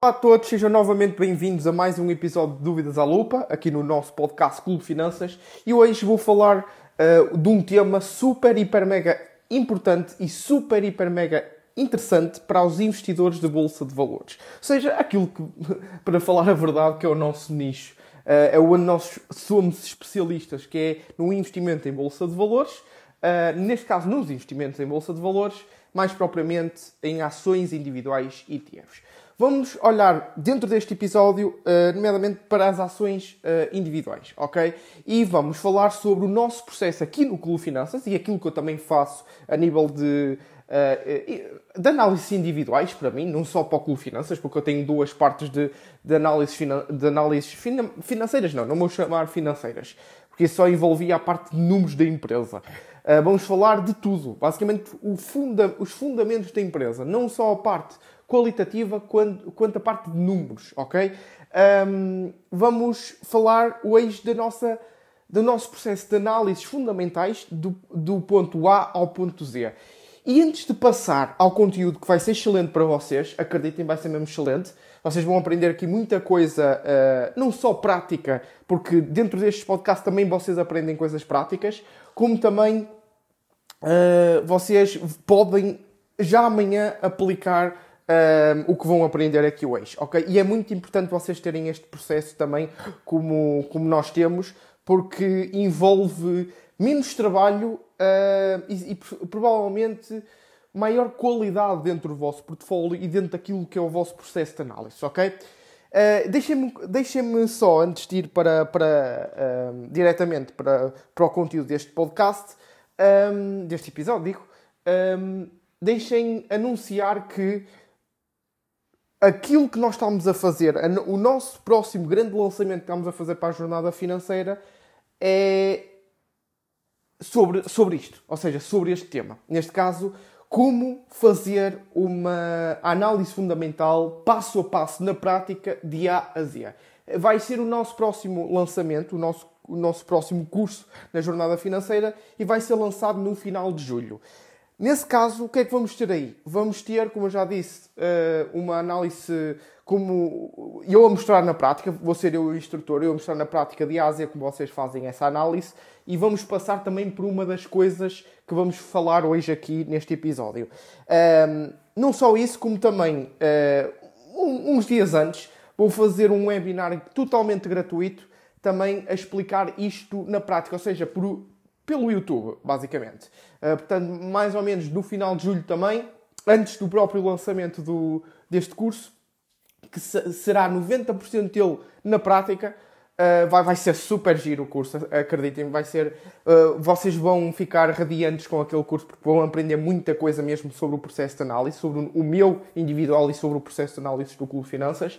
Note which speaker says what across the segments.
Speaker 1: Olá a todos, sejam novamente bem-vindos a mais um episódio de Dúvidas à Lupa, aqui no nosso podcast Clube Finanças. E hoje vou falar uh, de um tema super, hiper, mega importante e super, hiper, mega interessante para os investidores de bolsa de valores. Ou seja, aquilo que, para falar a verdade, que é o nosso nicho. Uh, é onde nós somos especialistas, que é no investimento em bolsa de valores. Uh, neste caso, nos investimentos em bolsa de valores, mais propriamente em ações individuais e ETFs. Vamos olhar dentro deste episódio, uh, nomeadamente para as ações uh, individuais, ok? E vamos falar sobre o nosso processo aqui no Clube Finanças e aquilo que eu também faço a nível de, uh, de análises individuais para mim, não só para o Clube Finanças, porque eu tenho duas partes de, de análises, de análises finan financeiras, não, não vou chamar financeiras, porque só envolvia a parte de números da empresa. vamos falar de tudo, basicamente funda os fundamentos da empresa, não só a parte qualitativa quanto, quanto a parte de números, ok? Um, vamos falar hoje da nossa, do nosso processo de análises fundamentais do, do ponto A ao ponto Z. E antes de passar ao conteúdo que vai ser excelente para vocês, acreditem, vai ser mesmo excelente. Vocês vão aprender aqui muita coisa, uh, não só prática, porque dentro destes podcasts também vocês aprendem coisas práticas, como também uh, vocês podem já amanhã aplicar um, o que vão aprender aqui hoje, ok? E é muito importante vocês terem este processo também como, como nós temos, porque envolve menos trabalho uh, e, e, provavelmente maior qualidade dentro do vosso portfólio e dentro daquilo que é o vosso processo de análise, ok? Uh, Deixem-me deixem só, antes de ir para, para, uh, diretamente para, para o conteúdo deste podcast, um, deste episódio, digo, um, deixem anunciar que aquilo que nós estamos a fazer, o nosso próximo grande lançamento que estamos a fazer para a jornada financeira é sobre, sobre isto, ou seja, sobre este tema. Neste caso, como fazer uma análise fundamental, passo a passo, na prática, de A a Z. Vai ser o nosso próximo lançamento, o nosso, o nosso próximo curso na jornada financeira e vai ser lançado no final de julho. Nesse caso, o que é que vamos ter aí? Vamos ter, como eu já disse, eh, uma análise como eu a mostrar na prática, vou ser eu o instrutor, eu a mostrar na prática de Ásia como vocês fazem essa análise e vamos passar também por uma das coisas que vamos falar hoje aqui neste episódio. Um, não só isso, como também uh, uns dias antes vou fazer um webinar totalmente gratuito também a explicar isto na prática, ou seja, por, pelo YouTube, basicamente. Uh, portanto, mais ou menos no final de julho também, antes do próprio lançamento do, deste curso, que se, será 90% dele na prática. Uh, vai, vai ser super giro o curso, acreditem, vai ser. Uh, vocês vão ficar radiantes com aquele curso porque vão aprender muita coisa mesmo sobre o processo de análise, sobre o meu individual e sobre o processo de análise do Clube Finanças.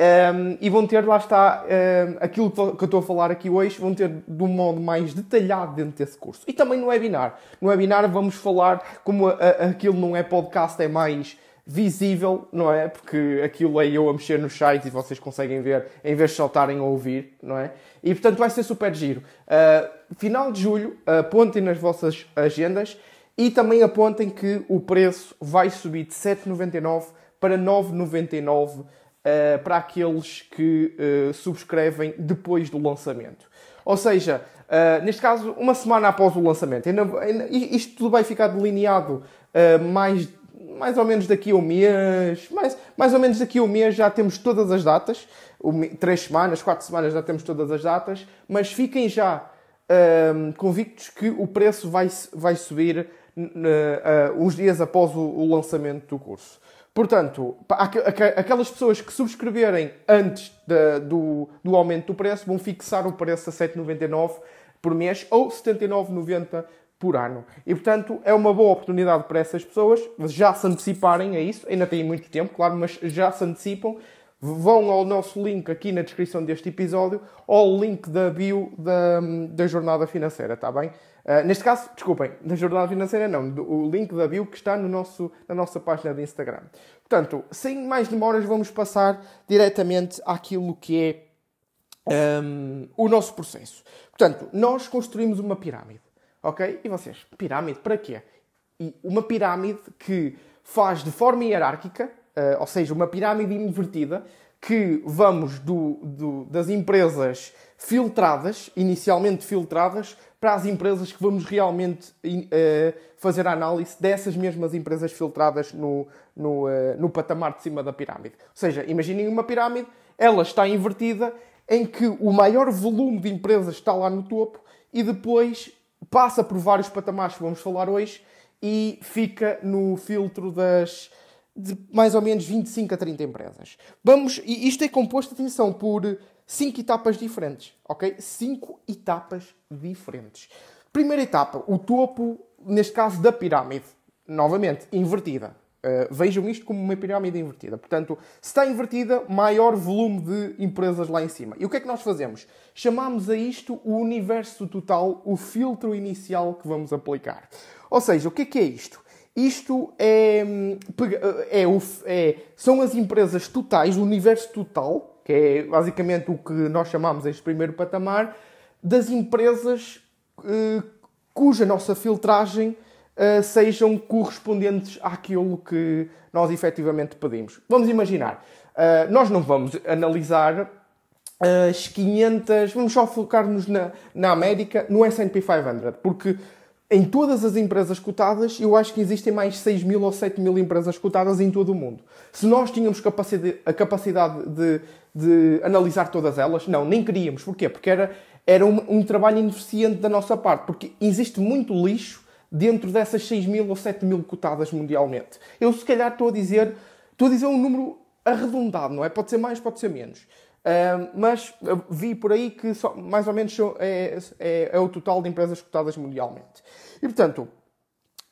Speaker 1: Um, e vão ter, lá está, um, aquilo que eu estou a falar aqui hoje, vão ter de um modo mais detalhado dentro desse curso. E também no webinar. No webinar vamos falar, como a, a, aquilo não é podcast, é mais visível, não é? Porque aquilo é eu a mexer nos sites e vocês conseguem ver, em vez de só estarem a ouvir, não é? E portanto vai ser super giro. Uh, final de julho, apontem nas vossas agendas e também apontem que o preço vai subir de 7,99 para 9,99 uh, para aqueles que uh, subscrevem depois do lançamento. Ou seja, uh, neste caso, uma semana após o lançamento. isto tudo vai ficar delineado mais, mais ou menos daqui a um mês. Mais, mais ou menos daqui a um mês já temos todas as datas. Três semanas, quatro semanas já temos todas as datas. Mas fiquem já convictos que o preço vai, vai subir uns dias após o, o lançamento do curso. Portanto, aquelas pessoas que subscreverem antes de, do, do aumento do preço vão fixar o preço a 7,99 por mês ou 79,90 por ano. E, portanto, é uma boa oportunidade para essas pessoas já se anteciparem a isso. Ainda têm muito tempo, claro, mas já se antecipam. Vão ao nosso link aqui na descrição deste episódio ou ao link da bio da, da jornada financeira, está bem? Uh, neste caso, desculpem, da jornada financeira não, do, o link da bio que está no nosso, na nossa página de Instagram. Portanto, sem mais demoras, vamos passar diretamente àquilo que é um, o nosso processo. Portanto, nós construímos uma pirâmide, ok? E vocês, pirâmide para quê? E uma pirâmide que faz de forma hierárquica, ou seja, uma pirâmide invertida, que vamos do, do, das empresas filtradas, inicialmente filtradas, para as empresas que vamos realmente uh, fazer a análise dessas mesmas empresas filtradas no, no, uh, no patamar de cima da pirâmide. Ou seja, imaginem uma pirâmide, ela está invertida em que o maior volume de empresas está lá no topo e depois passa por vários patamares que vamos falar hoje e fica no filtro das de mais ou menos 25 a 30 empresas. Vamos, e isto é composto, atenção, por cinco etapas diferentes, ok? Cinco etapas diferentes. Primeira etapa, o topo, neste caso da pirâmide, novamente invertida. Uh, vejam isto como uma pirâmide invertida. Portanto, se está invertida, maior volume de empresas lá em cima. E o que é que nós fazemos? Chamamos a isto o universo total, o filtro inicial que vamos aplicar. Ou seja, o que é que é isto? Isto é, é, é, são as empresas totais, o universo total, que é basicamente o que nós chamamos este primeiro patamar, das empresas eh, cuja nossa filtragem uh, sejam correspondentes àquilo que nós efetivamente pedimos. Vamos imaginar, uh, nós não vamos analisar as 500, vamos só focar-nos na, na América, no S&P 500, porque em todas as empresas cotadas, eu acho que existem mais 6 mil ou 7 mil empresas cotadas em todo o mundo. Se nós tínhamos capacidade, a capacidade de, de analisar todas elas, não, nem queríamos. Porquê? Porque era, era um, um trabalho ineficiente da nossa parte, porque existe muito lixo dentro dessas 6 mil ou 7 mil cotadas mundialmente. Eu, se calhar, estou a dizer, estou a dizer um número arredondado, não é? Pode ser mais, pode ser menos. Mas vi por aí que só, mais ou menos é, é, é, o total de empresas cotadas mundialmente. E, portanto,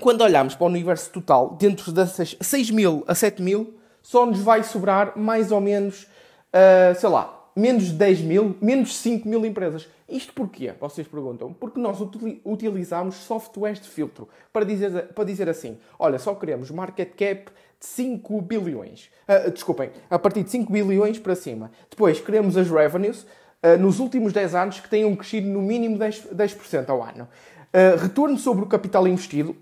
Speaker 1: quando olhamos para o universo total, dentro dessas 6 mil a 7 mil, só nos vai sobrar mais ou menos, uh, sei lá, menos de 10 mil, menos de 5 mil empresas. Isto porquê? Vocês perguntam. Porque nós utilizamos softwares de filtro para dizer, para dizer assim: olha, só queremos market cap de 5 bilhões. Uh, desculpem, a partir de 5 bilhões para cima. Depois queremos as revenues uh, nos últimos 10 anos que tenham crescido no mínimo 10%, 10 ao ano. Uh, retorno sobre o capital investido,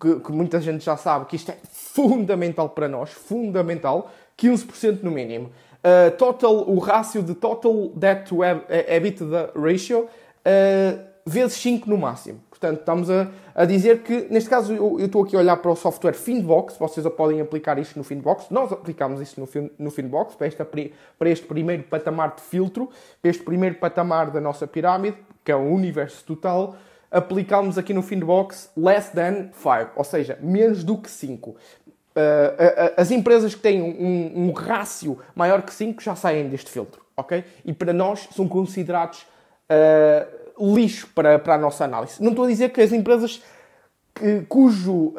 Speaker 1: que, que, muita gente já sabe que isto é fundamental para nós, fundamental, 15% no mínimo. Uh, total, o rácio de total debt to EBITDA ratio uh, vezes 5 no máximo. Portanto, estamos a, a dizer que, neste caso, eu, eu, estou aqui a olhar para o software Finbox, vocês podem aplicar isto no Finbox, nós aplicamos isto no, no Finbox, para, esta, para este primeiro patamar de filtro, para este primeiro patamar da nossa pirâmide, que é o universo total, aplicamos aqui no Finbox less than 5, ou seja, menos do que 5. Uh, as empresas que têm um, um rácio maior que 5 já saem deste filtro, ok? E para nós são considerados lixo para, para a nossa análise. Não estou a dizer que as empresas que, cujo.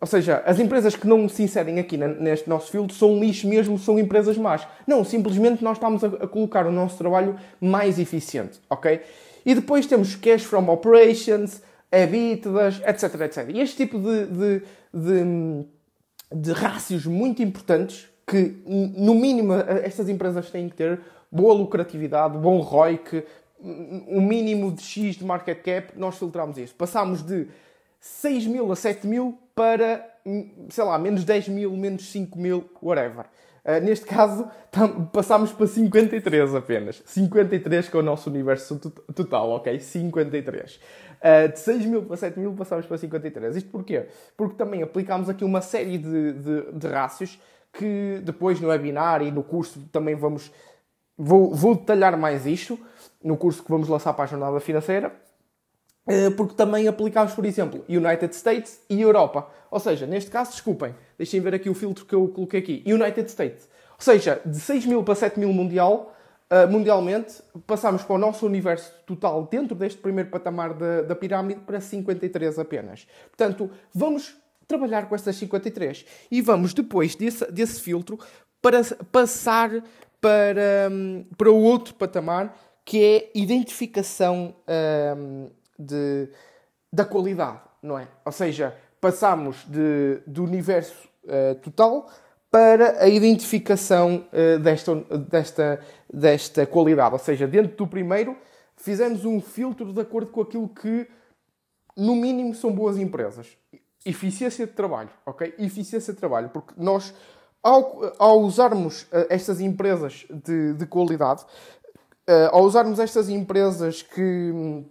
Speaker 1: ou seja, as empresas que não se inserem aqui neste nosso filtro são lixo mesmo, são empresas más. Não, simplesmente nós estamos a, a colocar o nosso trabalho mais eficiente, ok? E depois temos cash from operations, EBITDAs, etc, etc. E este tipo de, de, de de rácios muito importantes que, no mínimo, estas empresas têm que ter boa lucratividade, bom ROIC, um mínimo de X de market cap, nós filtramos isso. Passámos de 6 mil a 7 mil para, sei lá, menos 10 mil, menos 5 mil, whatever. Uh, neste caso, passámos para 53 apenas. 53 que é o nosso universo total, ok? 53. Uh, de 6 mil para 7 mil passámos para 53. Isto porquê? Porque também aplicámos aqui uma série de, de, de rácios que depois no webinar e no curso também vamos... Vou, vou detalhar mais isto no curso que vamos lançar para a jornada financeira eh, porque também aplicámos, por exemplo, United States e Europa. Ou seja, neste caso, desculpem, deixem ver aqui o filtro que eu coloquei aqui. United States. Ou seja, de 6 mil para 7 mil mundial, uh, mundialmente, passamos para o nosso universo total dentro deste primeiro patamar da, da pirâmide para 53 apenas. Portanto, vamos trabalhar com essas 53 e vamos depois desse, desse filtro para passar para, um, para o outro patamar que é identificação um, de, da qualidade, não é? Ou seja, passamos de, do universo uh, total para a identificação uh, desta, desta, desta qualidade. Ou seja, dentro do primeiro, fizemos um filtro de acordo com aquilo que, no mínimo, são boas empresas. eficiência de trabalho, ok? Eficiência de trabalho, porque nós, ao, ao usarmos uh, estas empresas de, de qualidade, ao usarmos estas empresas que,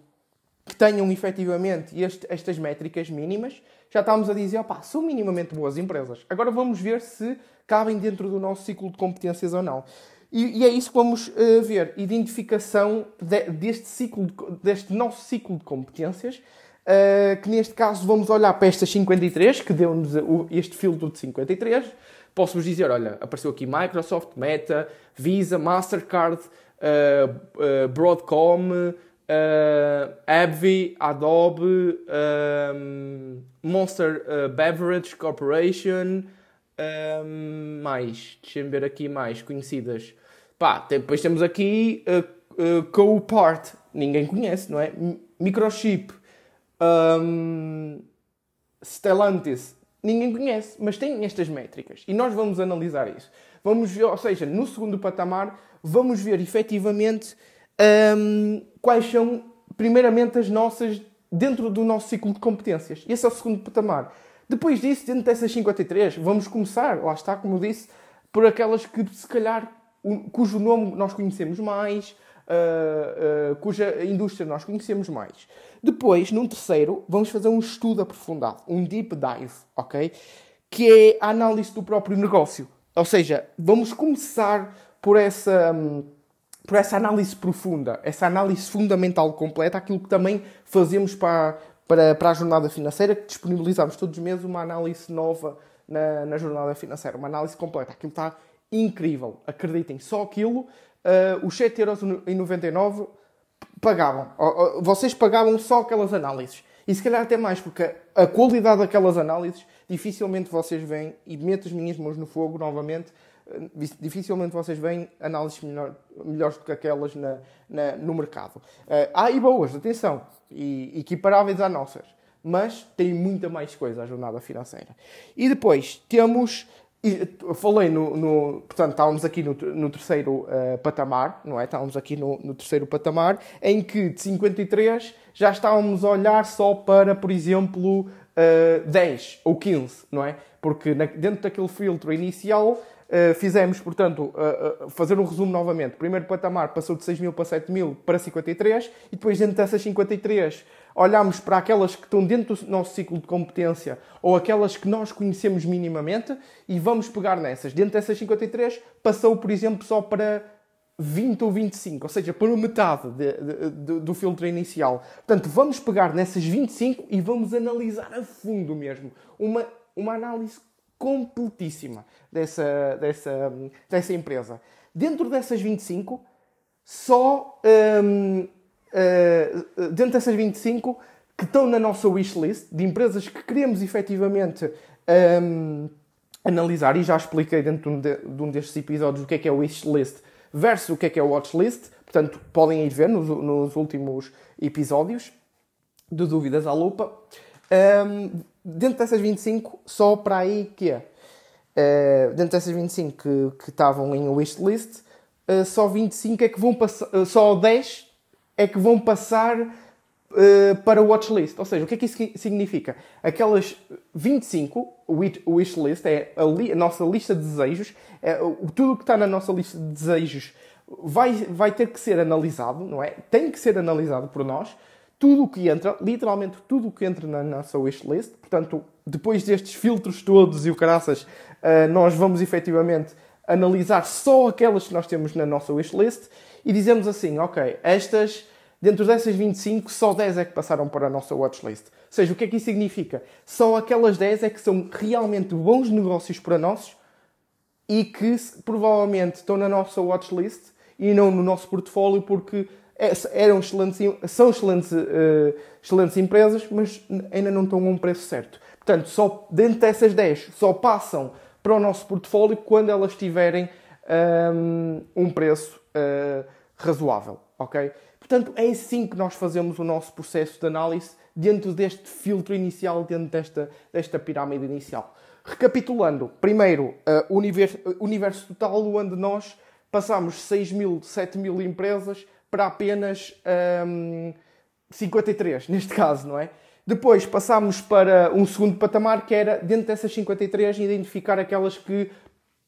Speaker 1: que tenham efetivamente este, estas métricas mínimas, já estamos a dizer, opá, são minimamente boas empresas. Agora vamos ver se cabem dentro do nosso ciclo de competências ou não. E, e é isso que vamos uh, ver. Identificação de, deste, ciclo, deste nosso ciclo de competências, uh, que neste caso vamos olhar para estas 53, que deu-nos este filtro de 53. Posso-vos dizer, olha, apareceu aqui Microsoft, Meta, Visa, Mastercard, uh, Broadcom, uh, AbbVie, Adobe, um, Monster uh, Beverage Corporation, um, mais, deixa-me ver aqui mais conhecidas. Pá, depois temos aqui uh, uh, Copart, ninguém conhece, não é? Microchip, um, Stellantis, ninguém conhece, mas tem estas métricas e nós vamos analisar isso. Vamos ver, ou seja, no segundo patamar, vamos ver efetivamente um, quais são, primeiramente, as nossas, dentro do nosso ciclo de competências. Esse é o segundo patamar. Depois disso, dentro dessas 53, vamos começar, lá está, como eu disse, por aquelas que, se calhar, cujo nome nós conhecemos mais, uh, uh, cuja indústria nós conhecemos mais. Depois, num terceiro, vamos fazer um estudo aprofundado, um deep dive, ok? Que é a análise do próprio negócio. Ou seja, vamos começar por essa. Um, por essa análise profunda, essa análise fundamental completa, aquilo que também fazemos para, para, para a jornada financeira, que disponibilizamos todos os meses uma análise nova na, na jornada financeira, uma análise completa. Aquilo está incrível, acreditem, só aquilo, uh, os 7,99€ pagavam. Vocês pagavam só aquelas análises. E se calhar até mais, porque a qualidade daquelas análises dificilmente vocês veem, e meto as minhas mãos no fogo novamente, dificilmente vocês veem análises melhor, melhores do que aquelas na, na, no mercado. Uh, há e boas, atenção, e equiparáveis às nossas, mas tem muita mais coisa a jornada financeira. E depois temos, falei no, no, portanto, estávamos aqui no, no terceiro uh, patamar, não é? Estávamos aqui no, no terceiro patamar, em que de 53 já estávamos a olhar só para, por exemplo, uh, eh, 10 ou 15, não é? Porque na, dentro daquele filtro inicial fizemos, portanto, uh, uh, fazer um resumo novamente. Primeiro patamar passou de 6 mil para 7 mil para 53 e depois dentro dessas 53 olhámos para aquelas que estão dentro do nosso ciclo de competência ou aquelas que nós conhecemos minimamente e vamos pegar nessas. Dentro dessas 53 passou, por exemplo, só para 20 ou 25, ou seja, para metade de, de, de, do filtro inicial. Portanto, vamos pegar nessas 25 e vamos analisar a fundo mesmo. Uma, uma análise completíssima dessa, dessa, dessa empresa. Dentro dessas 25, só um, uh, dentro dessas 25 que estão na nossa wishlist de empresas que queremos efetivamente um, analisar, e já expliquei dentro de, um destes episódios o que é que é wishlist versus o que é que é watchlist. Portanto, podem ir ver nos, nos últimos episódios de Dúvidas à Lupa. Um, dentro dessas 25, só para aí que é. Uh, dentro dessas 25 que, estavam em wishlist, uh, só 25 é que vão passar, uh, só 10 é que vão passar para o watchlist. Ou seja, o que é que isso significa? Aquelas 25, o wishlist é a, li, a, nossa lista de desejos, é, tudo o que está na nossa lista de desejos vai, vai ter que ser analisado, não é? Tem que ser analisado por nós tudo o que entra, literalmente tudo o que entra na nossa wishlist. Portanto, depois destes filtros todos e o caraças, uh, nós vamos efetivamente analisar só aquelas que nós temos na nossa wishlist e dizemos assim, ok, estas, dentro dessas 25, só 10 é que passaram para a nossa watchlist. Ou seja, o que é que isso significa? Só aquelas 10 é que são realmente bons negócios para nós e que provavelmente estão na nossa watchlist e não no nosso portfólio porque eram excelentes, são excelentes, uh, excelentes empresas, mas ainda não estão a um preço certo. Portanto, só dentro dessas 10 só passam para o nosso portfólio quando elas tiverem um, ehm, um preço uh, razoável, ok? Portanto, é assim que nós fazemos o nosso processo de análise dentro deste filtro inicial, dentro desta, desta pirâmide inicial. Recapitulando, primeiro, uh, universo, universo total, onde nós passamos 6 mil, 7 mil empresas para apenas um, 53, neste caso, não é? Depois passámos para um segundo patamar, que era, dentro dessas 53, identificar aquelas que,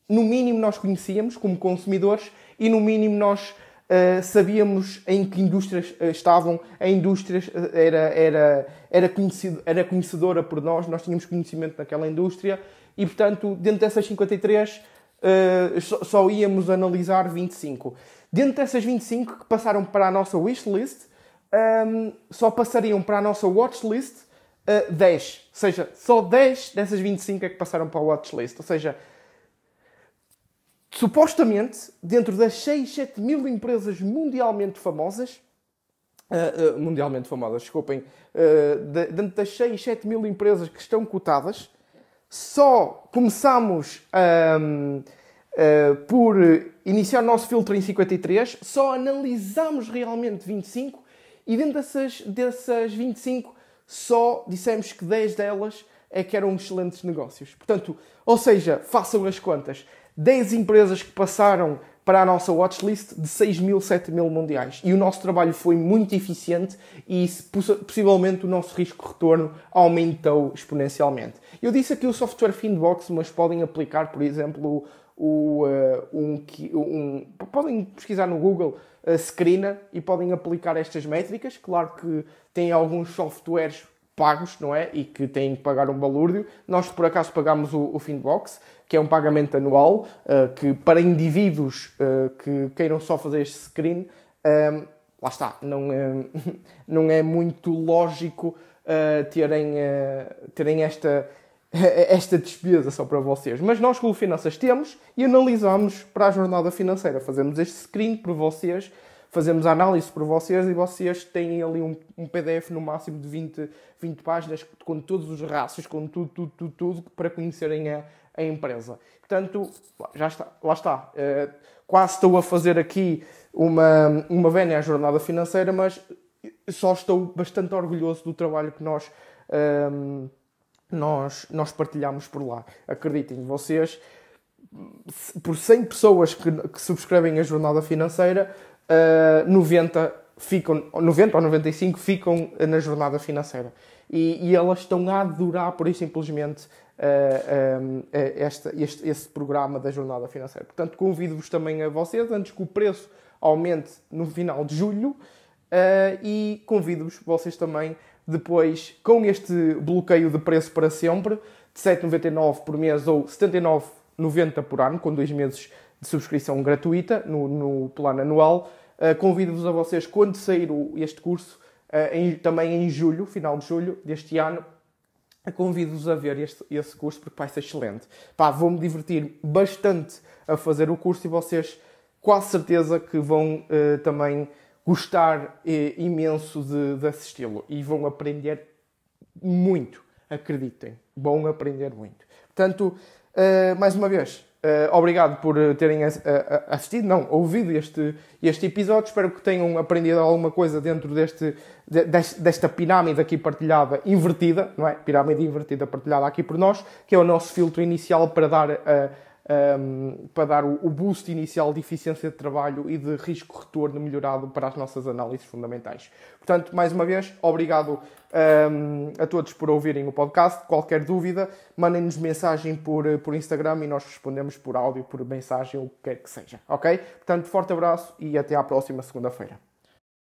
Speaker 1: no mínimo, nós conhecíamos como consumidores e, no mínimo, nós uh, sabíamos em que indústrias uh, estavam. A indústria uh, era, era, era, era conhecedora por nós, nós tínhamos conhecimento naquela indústria e, portanto, dentro dessas 53, só, só íamos analisar 25. Dentro dessas 25 que passaram para a nossa wishlist, um, só passariam para a nossa watchlist uh, 10. Ou seja, só 10 dessas 25 é que passaram para a watchlist. Ou seja, supostamente, dentro das 6, 7 mil empresas mundialmente famosas, uh, uh, mundialmente famosas, desculpem, uh, de, dentro das 6, 7 mil empresas que estão cotadas, só começamos um, por iniciar o nosso filtro em 53, só analisamos realmente 25 e dentro dessas, dessas 25, só dissemos que 10 delas é que eram excelentes negócios. Portanto, ou seja, façam as contas. 10 empresas que passaram para a nossa watchlist de 6 mil, 7 mil mundiais. E o nosso trabalho foi muito eficiente e possivelmente o nosso risco-retorno aumentou exponencialmente. Eu disse aqui o software Finbox, mas podem aplicar, por exemplo, o, uh, um, um, podem pesquisar no Google uh, Screena e podem aplicar estas métricas. Claro que tem alguns softwares pagos, não é? E que têm que pagar um balúrdio. Nós, por acaso, pagamos o, o Finbox, que é um pagamento anual, uh, que para indivíduos uh, que queiram só fazer este screen, um, lá está, não é, não é muito lógico terem, terem esta esta despesa só para vocês. Mas nós, com o Finanças, temos e analisamos para a jornada financeira. Fazemos este screen para vocês, fazemos a análise para vocês e vocês têm ali um, um, PDF no máximo de 20, 20 páginas com todos os raços, com tudo, tudo, tudo, tudo para conhecerem a, a empresa. Portanto, já está, lá está. Uh, quase estou a fazer aqui uma, uma vénia à jornada financeira, mas só estou bastante orgulhoso do trabalho que nós. Um, ehm, nós, nós partilhamos por lá. Acreditem, vocês, por 100 pessoas que, que subscrevem a jornada financeira, uh, 90, ficam, 90 ou 95 ficam na jornada financeira. E, e elas estão a adorar, por e simplesmente, uh, esta, este, este programa da jornada financeira. Portanto, convido-vos também a vocês, antes que o preço aumente no final de julho, uh, e convido-vos vocês também depois, com este bloqueio de preço para sempre, de 7,99 por mês ou 79,90 por ano, com dois meses de subscrição gratuita no, no plano anual, uh, convido-vos a vocês, quando sair este curso, uh, em, também em julho, final de julho deste ano, convido-vos a ver este, esse curso porque vai ser excelente. Pá, vou-me divertir bastante a fazer o curso e vocês quase certeza que vão uh, também gostar eh, imenso de, de assisti-lo e vão aprender muito, acreditem, vão aprender muito. Portanto, uh, mais uma vez, uh, obrigado por terem assistido, não, ouvido este, este episódio. Espero que tenham aprendido alguma coisa dentro deste, desta pirâmide aqui partilhada, invertida, não é? Pirâmide invertida partilhada aqui por nós, que é o nosso filtro inicial para dar a um, para dar o, o, boost inicial de eficiência de trabalho e de risco-retorno melhorado para as nossas análises fundamentais. Portanto, mais uma vez, obrigado um, a todos por ouvirem o podcast. Qualquer dúvida, mandem-nos mensagem por, por Instagram e nós respondemos por áudio, por mensagem, o que quer que seja. Ok? Portanto, forte abraço e até à próxima segunda-feira.